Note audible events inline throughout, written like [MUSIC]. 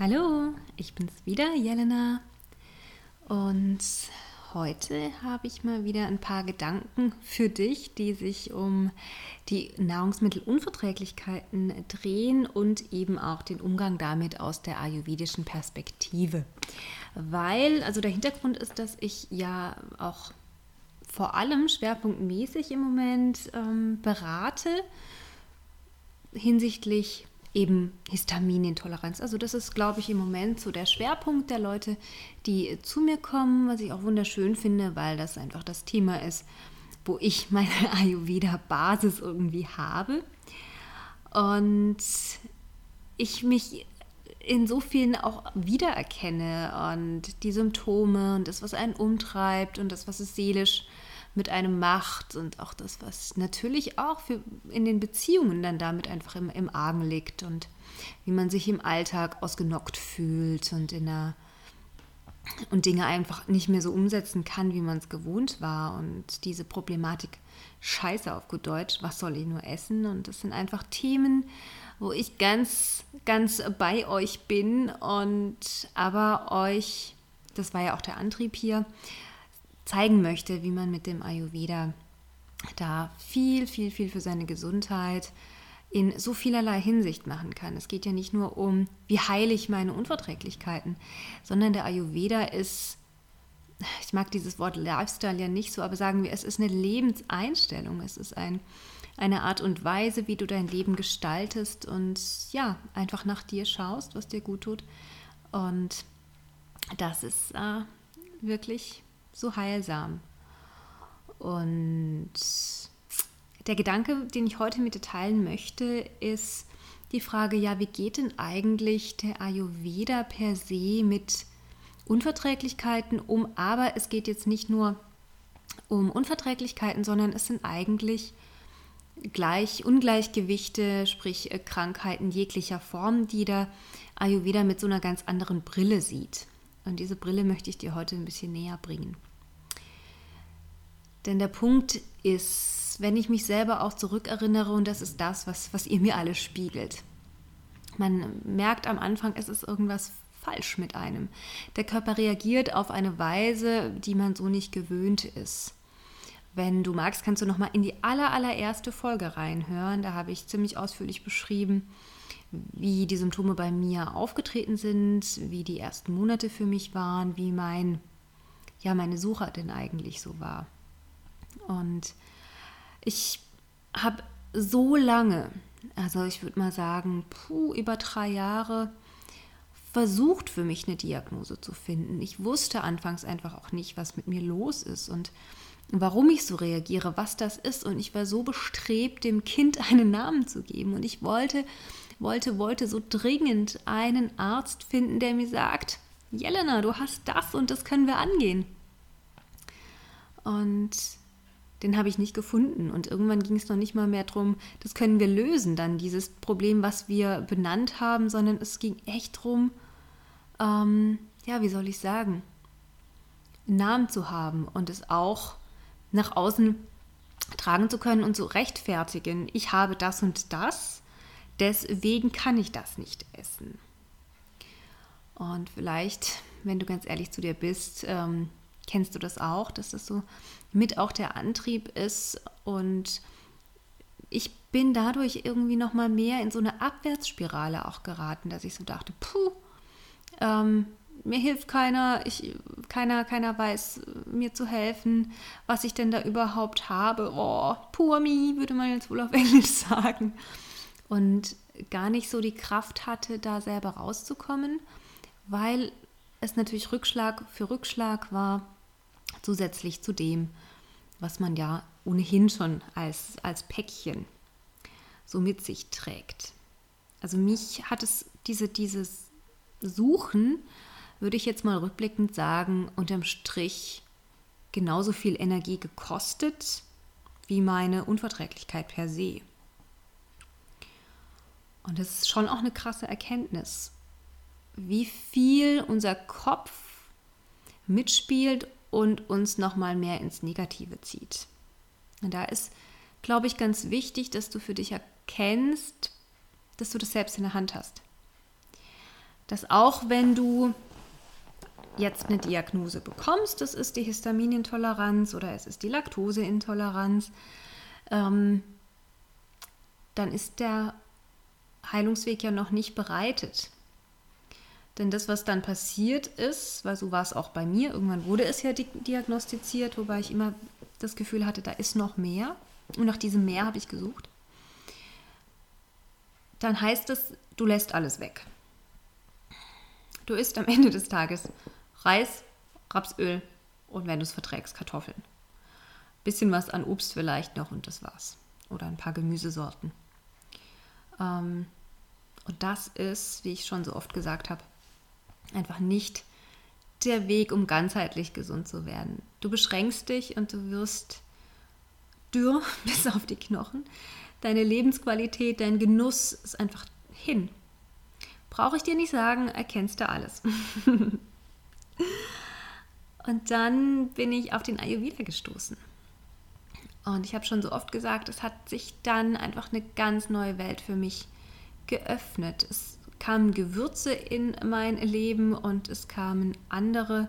Hallo, ich bin's wieder, Jelena. Und heute habe ich mal wieder ein paar Gedanken für dich, die sich um die Nahrungsmittelunverträglichkeiten drehen und eben auch den Umgang damit aus der ayurvedischen Perspektive. Weil, also der Hintergrund ist, dass ich ja auch vor allem schwerpunktmäßig im Moment ähm, berate hinsichtlich eben Histaminintoleranz. Also das ist, glaube ich, im Moment so der Schwerpunkt der Leute, die zu mir kommen, was ich auch wunderschön finde, weil das einfach das Thema ist, wo ich [LAUGHS] meine Ayurveda-Basis irgendwie habe. Und ich mich in so vielen auch wiedererkenne und die Symptome und das, was einen umtreibt und das, was es seelisch mit einem macht und auch das, was natürlich auch für in den Beziehungen dann damit einfach im, im Argen liegt und wie man sich im Alltag ausgenockt fühlt und in einer und Dinge einfach nicht mehr so umsetzen kann, wie man es gewohnt war. Und diese Problematik, scheiße auf gut Deutsch, was soll ich nur essen? Und das sind einfach Themen, wo ich ganz, ganz bei euch bin und aber euch, das war ja auch der Antrieb hier, zeigen möchte, wie man mit dem Ayurveda da viel, viel, viel für seine Gesundheit in so vielerlei Hinsicht machen kann. Es geht ja nicht nur um, wie heile ich meine Unverträglichkeiten, sondern der Ayurveda ist, ich mag dieses Wort Lifestyle ja nicht so, aber sagen wir, es ist eine Lebenseinstellung, es ist ein, eine Art und Weise, wie du dein Leben gestaltest und ja, einfach nach dir schaust, was dir gut tut. Und das ist äh, wirklich so heilsam. Und der Gedanke, den ich heute mit dir teilen möchte, ist die Frage, ja, wie geht denn eigentlich der Ayurveda per se mit Unverträglichkeiten um? Aber es geht jetzt nicht nur um Unverträglichkeiten, sondern es sind eigentlich gleich Ungleichgewichte, sprich äh, Krankheiten jeglicher Form, die der Ayurveda mit so einer ganz anderen Brille sieht. Und diese Brille möchte ich dir heute ein bisschen näher bringen. Denn der Punkt ist, wenn ich mich selber auch zurückerinnere, und das ist das, was, was ihr mir alle spiegelt. Man merkt am Anfang, es ist irgendwas falsch mit einem. Der Körper reagiert auf eine Weise, die man so nicht gewöhnt ist. Wenn du magst, kannst du noch mal in die aller, allererste Folge reinhören. Da habe ich ziemlich ausführlich beschrieben, wie die Symptome bei mir aufgetreten sind, wie die ersten Monate für mich waren, wie mein, ja, meine Suche denn eigentlich so war. Und ich habe so lange, also ich würde mal sagen, puh, über drei Jahre, versucht für mich eine Diagnose zu finden. Ich wusste anfangs einfach auch nicht, was mit mir los ist und warum ich so reagiere, was das ist. Und ich war so bestrebt, dem Kind [LAUGHS] einen Namen zu geben. Und ich wollte, wollte, wollte so dringend einen Arzt finden, der mir sagt, Jelena, du hast das und das können wir angehen. Und den habe ich nicht gefunden. Und irgendwann ging es noch nicht mal mehr darum, das können wir lösen, dann dieses Problem, was wir benannt haben, sondern es ging echt darum, ähm, ja, wie soll ich sagen, einen Namen zu haben und es auch nach außen tragen zu können und zu rechtfertigen. Ich habe das und das, deswegen kann ich das nicht essen. Und vielleicht, wenn du ganz ehrlich zu dir bist, ähm, kennst du das auch, dass das so mit auch der Antrieb ist und ich bin dadurch irgendwie noch mal mehr in so eine Abwärtsspirale auch geraten, dass ich so dachte, puh, ähm, mir hilft keiner, ich, keiner, keiner weiß mir zu helfen, was ich denn da überhaupt habe. Oh, poor me, würde man jetzt wohl auf [LAUGHS] Englisch sagen. Und gar nicht so die Kraft hatte, da selber rauszukommen, weil es natürlich Rückschlag für Rückschlag war zusätzlich zu dem, was man ja ohnehin schon als, als Päckchen so mit sich trägt. Also mich hat es diese, dieses Suchen, würde ich jetzt mal rückblickend sagen, unterm Strich genauso viel Energie gekostet wie meine Unverträglichkeit per se. Und das ist schon auch eine krasse Erkenntnis, wie viel unser Kopf mitspielt und uns nochmal mehr ins Negative zieht. Und da ist, glaube ich, ganz wichtig, dass du für dich erkennst, dass du das selbst in der Hand hast. dass auch wenn du jetzt eine Diagnose bekommst, das ist die Histaminintoleranz oder es ist die Laktoseintoleranz, ähm, dann ist der Heilungsweg ja noch nicht bereitet. Denn das, was dann passiert ist, weil so war es auch bei mir, irgendwann wurde es ja diagnostiziert, wobei ich immer das Gefühl hatte, da ist noch mehr. Und nach diesem Mehr habe ich gesucht. Dann heißt es, du lässt alles weg. Du isst am [LAUGHS] Ende des Tages Reis, Rapsöl und wenn du es verträgst, Kartoffeln. Bisschen was an Obst vielleicht noch und das war's. Oder ein paar Gemüsesorten. Ähm, und das ist, wie ich schon so oft gesagt habe, einfach nicht der Weg, um ganzheitlich gesund zu werden. Du beschränkst dich und du wirst dürr [LAUGHS] bis auf die Knochen. Deine Lebensqualität, dein Genuss ist einfach hin. Brauche ich dir nicht sagen, erkennst du alles. [LAUGHS] und dann bin ich auf den Ayurveda gestoßen. Und ich habe schon so oft gesagt, es hat sich dann einfach eine ganz neue Welt für mich geöffnet. Es kamen Gewürze in mein Leben und es kamen andere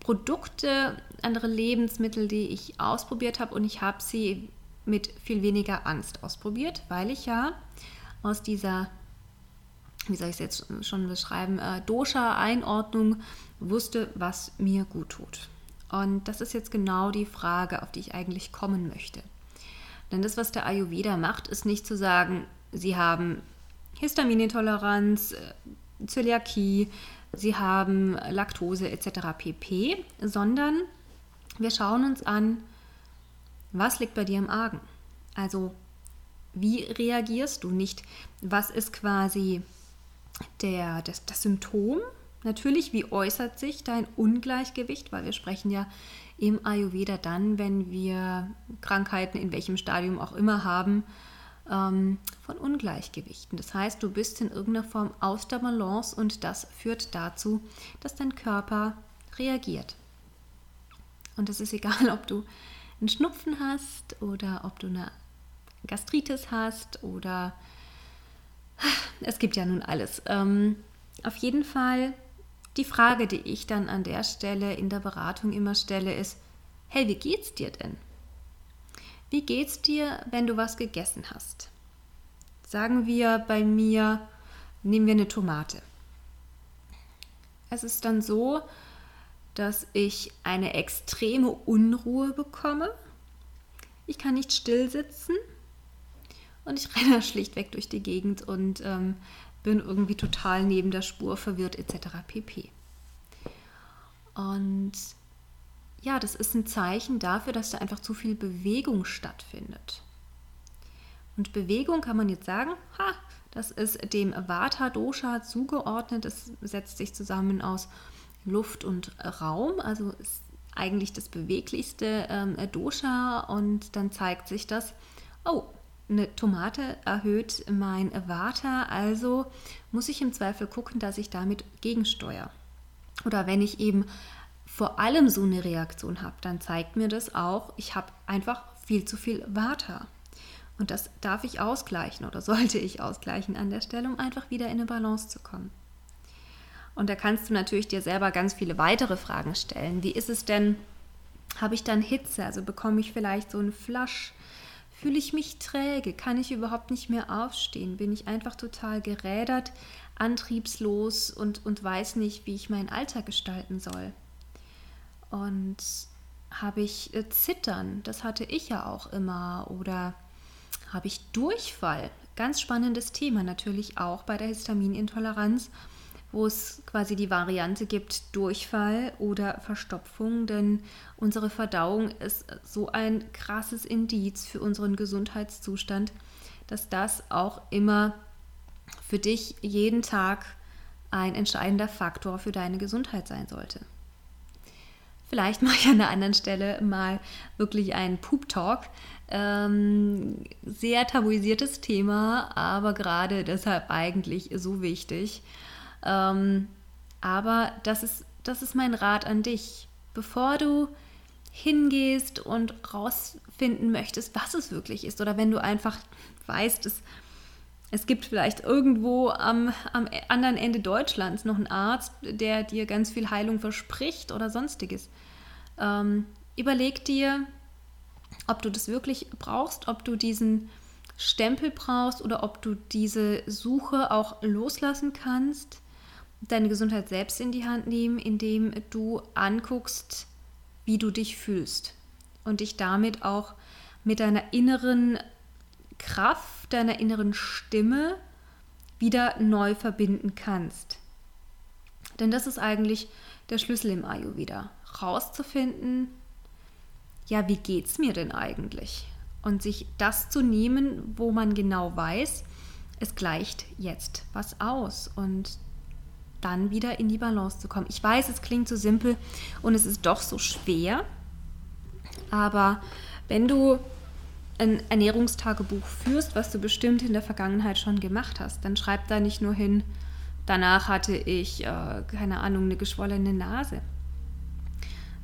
Produkte, andere Lebensmittel, die ich ausprobiert habe und ich habe sie mit viel weniger Angst ausprobiert, weil ich ja aus dieser, wie soll ich es jetzt schon beschreiben, äh, Dosha-Einordnung wusste, was mir gut tut. Und das ist jetzt genau die Frage, auf die ich eigentlich kommen möchte. Denn das, was der Ayurveda macht, ist nicht zu sagen, sie haben Histaminintoleranz, äh, Zöliakie, sie haben Laktose etc. pp, sondern wir schauen uns an, was liegt bei dir im Argen? Also, wie reagierst du nicht? Was ist quasi der, das, das Symptom Natürlich, wie äußert sich dein Ungleichgewicht? Weil wir sprechen ja im Ayurveda dann, wenn wir Krankheiten in welchem Stadium auch immer haben, ähm, von Ungleichgewichten. Das heißt, du bist in irgendeiner Form aus der Balance und das führt dazu, dass dein Körper reagiert. Und es ist egal, [LAUGHS] ob du einen Schnupfen hast oder ob du eine Gastritis hast oder es gibt ja nun alles. Ähm, auf jeden Fall die Frage, die ich dann an der Stelle in der Beratung immer stelle, ist, hey, wie geht's dir denn? Wie geht's dir, wenn du was gegessen hast? Sagen wir bei mir, nehmen wir eine Tomate. Es ist dann so, dass ich eine extreme Unruhe bekomme. Ich kann nicht still sitzen und ich [LAUGHS] renne schlichtweg durch die Gegend und ähm, bin irgendwie total neben der Spur, verwirrt etc. pp. Und ja, das ist ein Zeichen dafür, dass da einfach zu viel Bewegung stattfindet. Und Bewegung kann man jetzt sagen, ha, das ist dem Vata Dosha zugeordnet. Es setzt sich zusammen aus Luft und Raum, also ist eigentlich das beweglichste ähm, Dosha und dann zeigt sich das, oh, eine Tomate erhöht mein Vata, also muss ich im Zweifel gucken, dass ich damit gegensteuere. Oder wenn ich eben vor allem so eine Reaktion habe, dann zeigt mir das auch, ich habe einfach viel zu viel Vata. Und das darf ich ausgleichen oder [LAUGHS] sollte ich ausgleichen an der Stelle, um einfach wieder in eine Balance zu kommen. Und da kannst du natürlich dir selber ganz viele weitere Fragen stellen. Wie ist es denn, habe ich dann Hitze? Also bekomme ich vielleicht so einen Flasch? Fühle ich mich träge? Kann ich überhaupt nicht mehr aufstehen? Bin ich einfach total gerädert, antriebslos und, und weiß nicht, wie ich meinen Alltag gestalten soll? Und habe ich äh, Zittern? Das hatte ich ja auch immer. Oder habe ich Durchfall? Ganz spannendes Thema natürlich auch bei der Histaminintoleranz wo es quasi die Variante gibt Durchfall oder Verstopfung, denn unsere Verdauung ist so ein krasses Indiz für unseren Gesundheitszustand, dass das auch immer für dich jeden Tag ein entscheidender Faktor für deine Gesundheit sein sollte. Vielleicht mache ich an der anderen Stelle mal wirklich einen Poop-Talk. Ähm, sehr tabuisiertes Thema, aber gerade deshalb eigentlich so wichtig. Ähm, aber das ist, das ist mein Rat an dich. Bevor du hingehst und rausfinden möchtest, was es wirklich ist, oder wenn du einfach weißt, es es gibt vielleicht irgendwo am, am anderen Ende Deutschlands noch einen Arzt, der dir ganz viel Heilung verspricht oder sonstiges. Ähm, überleg dir, ob du das wirklich brauchst, ob du diesen Stempel brauchst oder ob du diese Suche auch loslassen kannst, deine Gesundheit selbst in die Hand nehmen, indem du anguckst, wie du dich fühlst und dich damit auch mit deiner inneren Kraft, deiner inneren Stimme wieder neu verbinden kannst. Denn das ist eigentlich der Schlüssel im Ayurveda, rauszufinden, ja, wie geht's mir denn eigentlich? Und sich das zu nehmen, wo man genau weiß, es gleicht jetzt was aus und dann wieder in die Balance zu kommen. Ich weiß, es klingt so simpel und es ist doch so schwer, aber wenn du ein Ernährungstagebuch führst, was du bestimmt in der Vergangenheit schon gemacht hast, dann schreib da nicht nur hin, danach hatte ich, äh, keine Ahnung, eine geschwollene Nase,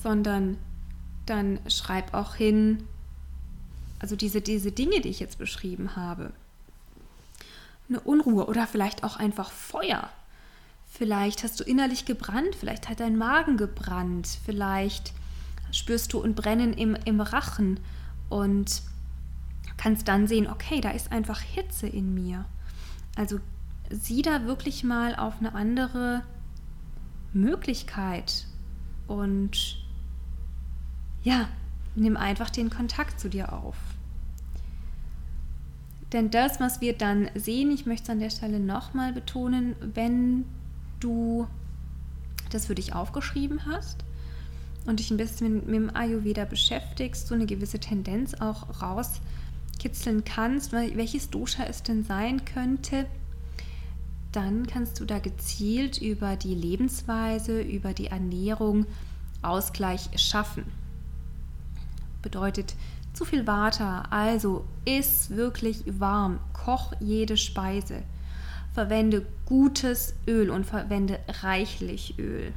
sondern dann schreib auch hin, also diese, diese Dinge, die ich jetzt beschrieben habe. Eine Unruhe oder vielleicht auch einfach Feuer. Vielleicht hast du innerlich gebrannt, vielleicht hat dein Magen gebrannt, vielleicht spürst du ein Brennen im, im Rachen und kannst dann sehen, okay, da ist einfach Hitze in mir. Also sieh da wirklich mal auf eine andere Möglichkeit und ja, nimm einfach den Kontakt zu dir auf. Denn das, was wir dann sehen, ich möchte es an der Stelle nochmal betonen, wenn du das für dich aufgeschrieben hast und dich ein bisschen mit, mit dem Ayurveda beschäftigst, so eine gewisse Tendenz auch rauskitzeln kannst, welches Dosha es denn sein könnte, dann kannst du da gezielt über die Lebensweise, über die Ernährung Ausgleich schaffen bedeutet zu viel Water, also iss wirklich warm, koch jede Speise. Verwende gutes Öl und verwende reichlich Öl.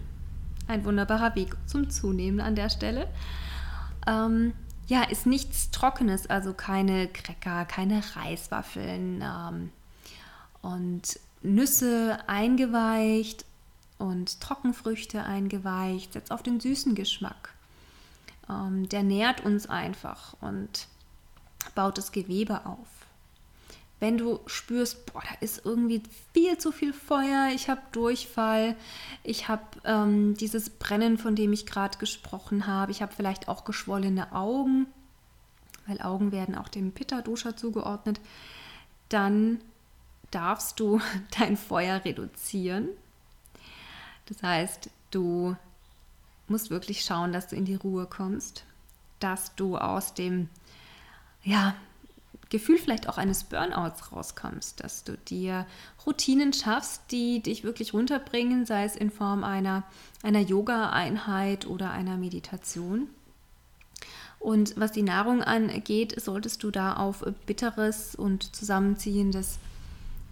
Ein wunderbarer Weg zum Zunehmen an der Stelle. Ähm, ja, ist nichts Trockenes, also keine Cracker, keine Reiswaffeln ähm, und Nüsse eingeweicht und Trockenfrüchte eingeweicht. Setz auf den süßen Geschmack ähm, der nährt uns einfach und baut das Gewebe auf. Wenn du spürst, boah, da ist irgendwie viel zu viel Feuer, ich habe Durchfall, ich habe ähm, dieses Brennen, von dem ich gerade gesprochen habe, ich habe vielleicht auch geschwollene Augen, weil Augen werden auch dem Pitta-Dosha zugeordnet, dann darfst du [LAUGHS] dein Feuer reduzieren. Das heißt, du musst wirklich schauen, dass du in die Ruhe kommst, dass du aus dem ja, Gefühl vielleicht auch eines Burnouts rauskommst, dass du dir Routinen schaffst, die dich wirklich runterbringen, sei es in Form einer, einer Yoga-Einheit oder einer Meditation. Und was die Nahrung angeht, solltest du da auf bitteres und zusammenziehendes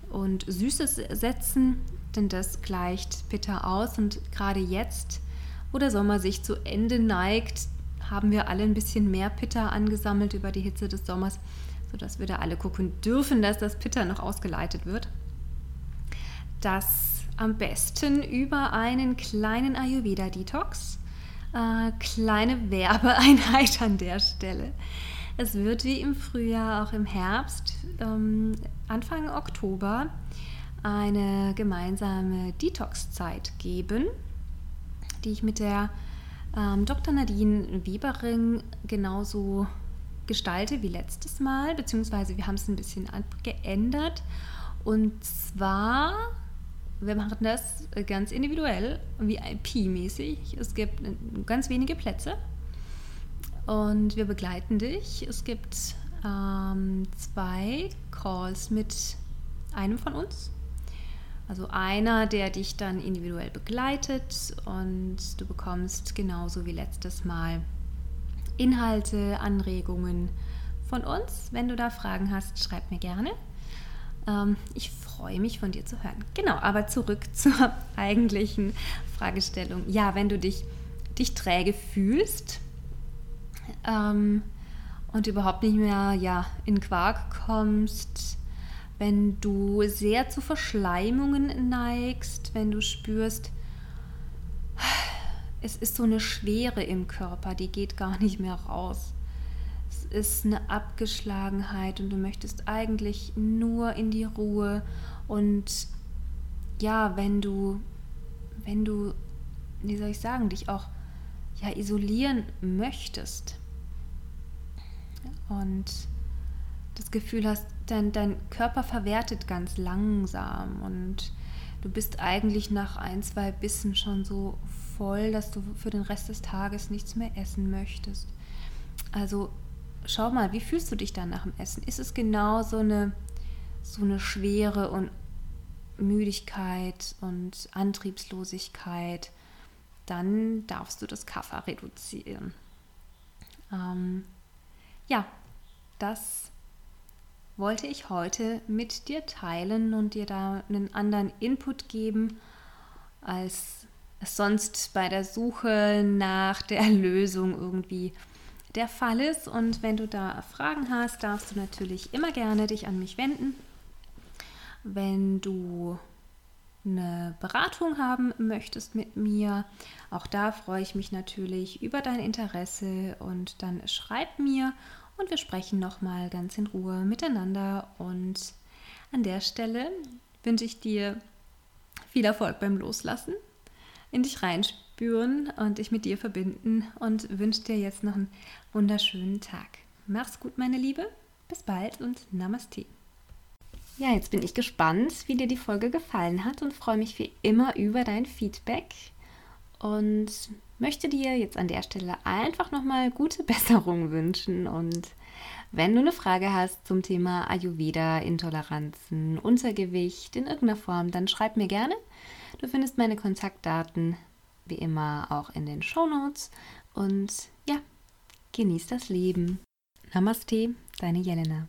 und süßes setzen, denn das gleicht bitter aus und gerade jetzt wo der Sommer sich zu Ende neigt, haben wir alle ein bisschen mehr Pitter angesammelt über die Hitze des Sommers, sodass wir da alle gucken dürfen, dass das Pitter noch ausgeleitet wird. Das am besten über einen kleinen Ayurveda-Detox. Äh, kleine Werbeeinheit an der Stelle. Es wird wie im Frühjahr, auch im Herbst, ähm, Anfang Oktober, eine gemeinsame Detox-Zeit geben die ich mit der ähm, Dr. Nadine Webering genauso gestalte wie letztes Mal, beziehungsweise wir haben es ein bisschen geändert. Und zwar, wir machen das ganz individuell, VIP-mäßig. Es gibt ganz wenige Plätze und wir begleiten dich. Es gibt ähm, zwei Calls mit einem von uns also einer, der dich dann individuell begleitet und du bekommst genauso wie letztes Mal Inhalte, Anregungen von uns. Wenn du da Fragen hast, schreib mir gerne. Ähm, ich freue mich von dir zu hören. Genau, aber zurück [LAUGHS] zur eigentlichen Fragestellung. Ja, wenn du dich, dich träge fühlst ähm, und überhaupt nicht mehr ja, in Quark kommst, wenn du sehr zu Verschleimungen neigst, wenn du spürst, es ist so eine Schwere im Körper, die geht gar nicht mehr raus. Es ist eine Abgeschlagenheit und du möchtest eigentlich nur in die Ruhe und ja, wenn du, wenn du, wie soll ich sagen, dich auch ja isolieren möchtest und das Gefühl hast, dein, dein Körper verwertet ganz langsam und du bist eigentlich nach ein, zwei Bissen schon so voll, dass du für den Rest des Tages nichts mehr essen möchtest. Also schau mal, wie fühlst du dich dann nach dem Essen? Ist es genau so eine, so eine Schwere und Müdigkeit und Antriebslosigkeit? Dann darfst du das Kaffer reduzieren. Ähm, ja, das wollte ich heute mit dir teilen und dir da einen anderen Input geben, als es sonst bei der Suche nach der Lösung irgendwie der Fall ist. Und wenn du da Fragen hast, darfst du natürlich immer gerne dich an mich wenden. Wenn du eine Beratung haben möchtest mit mir, auch da freue ich mich natürlich über dein Interesse und dann schreib mir und wir sprechen nochmal ganz in Ruhe miteinander. Und an der Stelle wünsche ich dir viel Erfolg beim Loslassen, in dich reinspüren und dich mit dir verbinden und wünsche dir jetzt noch einen wunderschönen Tag. Mach's gut, meine Liebe. Bis bald und Namaste. Ja, jetzt bin ich gespannt, wie dir die Folge gefallen hat und freue mich wie immer über dein Feedback und möchte dir jetzt an der Stelle einfach nochmal gute [LAUGHS] Besserung wünschen. Und wenn du eine Frage hast zum Thema Ayurveda, Intoleranzen, Untergewicht in irgendeiner Form, dann schreib mir gerne. Du findest meine Kontaktdaten wie immer auch in den Show Notes. Und ja, genieß das Leben. Namaste, deine Jelena.